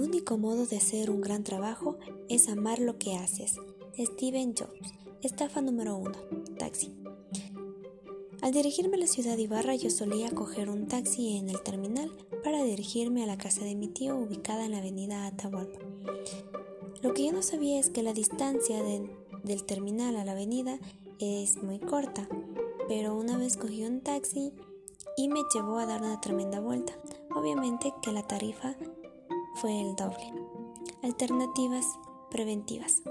único modo de hacer un gran trabajo es amar lo que haces. Steven Jobs. Estafa número 1. Taxi. Al dirigirme a la ciudad de Ibarra yo solía coger un taxi en el terminal para dirigirme a la casa de mi tío ubicada en la avenida Atahualpa. Lo que yo no sabía es que la distancia del terminal a la avenida es muy corta, pero una vez cogí un taxi y me llevó a dar una tremenda vuelta. Obviamente que la tarifa fue el doble. Alternativas preventivas.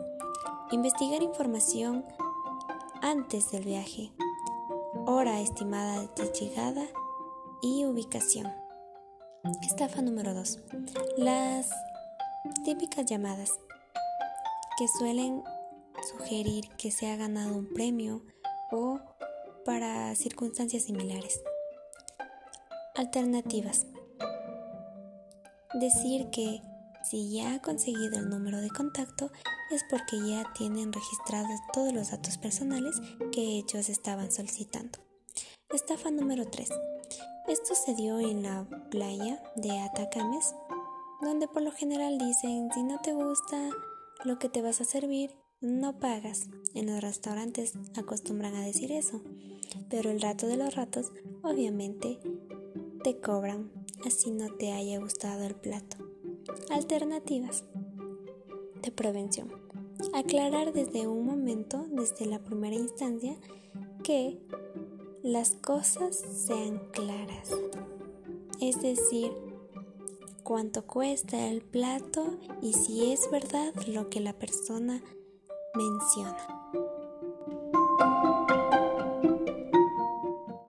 Investigar información antes del viaje. Hora estimada de llegada y ubicación. Estafa número 2. Las típicas llamadas que suelen sugerir que se ha ganado un premio o para circunstancias similares. Alternativas. Decir que si ya ha conseguido el número de contacto es porque ya tienen registrados todos los datos personales que ellos estaban solicitando. Estafa número 3. Esto se dio en la playa de Atacames, donde por lo general dicen si no te gusta lo que te vas a servir, no pagas. En los restaurantes acostumbran a decir eso, pero el rato de los ratos obviamente te cobran así no te haya gustado el plato. Alternativas de prevención. Aclarar desde un momento, desde la primera instancia, que las cosas sean claras. Es decir, cuánto cuesta el plato y si es verdad lo que la persona menciona.